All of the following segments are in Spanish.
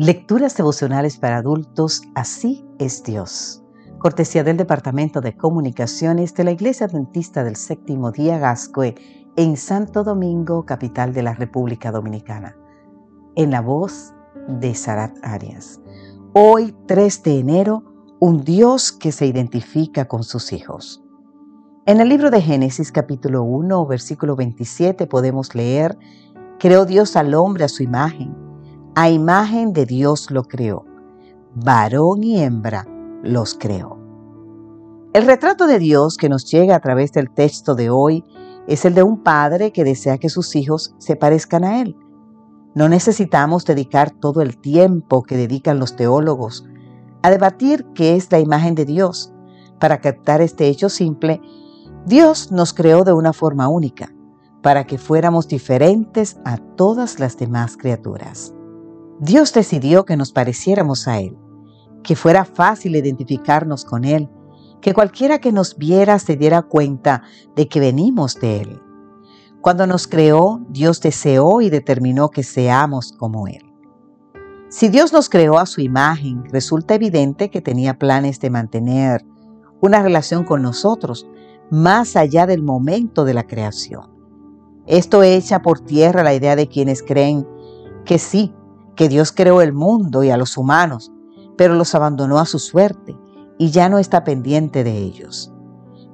Lecturas devocionales para adultos, así es Dios. Cortesía del Departamento de Comunicaciones de la Iglesia Adventista del Séptimo Día Gascue en Santo Domingo, capital de la República Dominicana. En la voz de Sarat Arias. Hoy, 3 de enero, un Dios que se identifica con sus hijos. En el libro de Génesis capítulo 1, versículo 27 podemos leer, Creó Dios al hombre a su imagen a imagen de Dios lo creó. Varón y hembra los creó. El retrato de Dios que nos llega a través del texto de hoy es el de un padre que desea que sus hijos se parezcan a Él. No necesitamos dedicar todo el tiempo que dedican los teólogos a debatir qué es la imagen de Dios. Para captar este hecho simple, Dios nos creó de una forma única, para que fuéramos diferentes a todas las demás criaturas. Dios decidió que nos pareciéramos a Él, que fuera fácil identificarnos con Él, que cualquiera que nos viera se diera cuenta de que venimos de Él. Cuando nos creó, Dios deseó y determinó que seamos como Él. Si Dios nos creó a su imagen, resulta evidente que tenía planes de mantener una relación con nosotros más allá del momento de la creación. Esto echa por tierra la idea de quienes creen que sí, que Dios creó el mundo y a los humanos, pero los abandonó a su suerte y ya no está pendiente de ellos.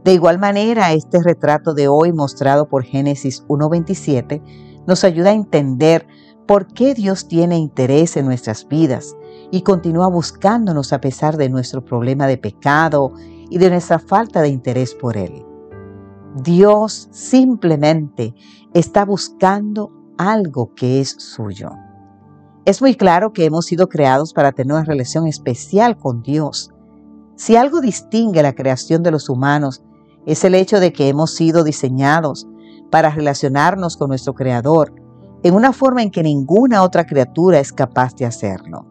De igual manera, este retrato de hoy mostrado por Génesis 1.27 nos ayuda a entender por qué Dios tiene interés en nuestras vidas y continúa buscándonos a pesar de nuestro problema de pecado y de nuestra falta de interés por Él. Dios simplemente está buscando algo que es suyo. Es muy claro que hemos sido creados para tener una relación especial con Dios. Si algo distingue la creación de los humanos es el hecho de que hemos sido diseñados para relacionarnos con nuestro Creador en una forma en que ninguna otra criatura es capaz de hacerlo.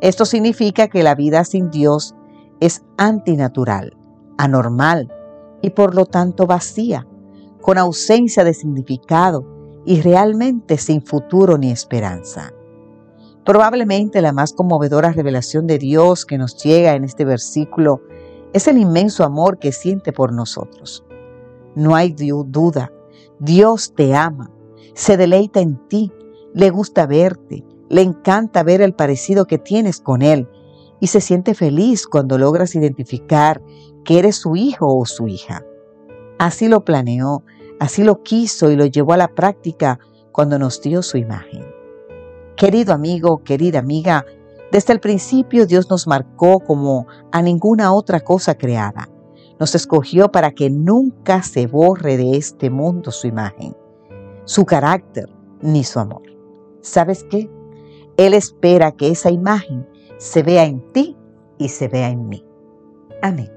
Esto significa que la vida sin Dios es antinatural, anormal y por lo tanto vacía, con ausencia de significado y realmente sin futuro ni esperanza. Probablemente la más conmovedora revelación de Dios que nos llega en este versículo es el inmenso amor que siente por nosotros. No hay duda, Dios te ama, se deleita en ti, le gusta verte, le encanta ver el parecido que tienes con Él y se siente feliz cuando logras identificar que eres su hijo o su hija. Así lo planeó, así lo quiso y lo llevó a la práctica cuando nos dio su imagen. Querido amigo, querida amiga, desde el principio Dios nos marcó como a ninguna otra cosa creada. Nos escogió para que nunca se borre de este mundo su imagen, su carácter ni su amor. ¿Sabes qué? Él espera que esa imagen se vea en ti y se vea en mí. Amén.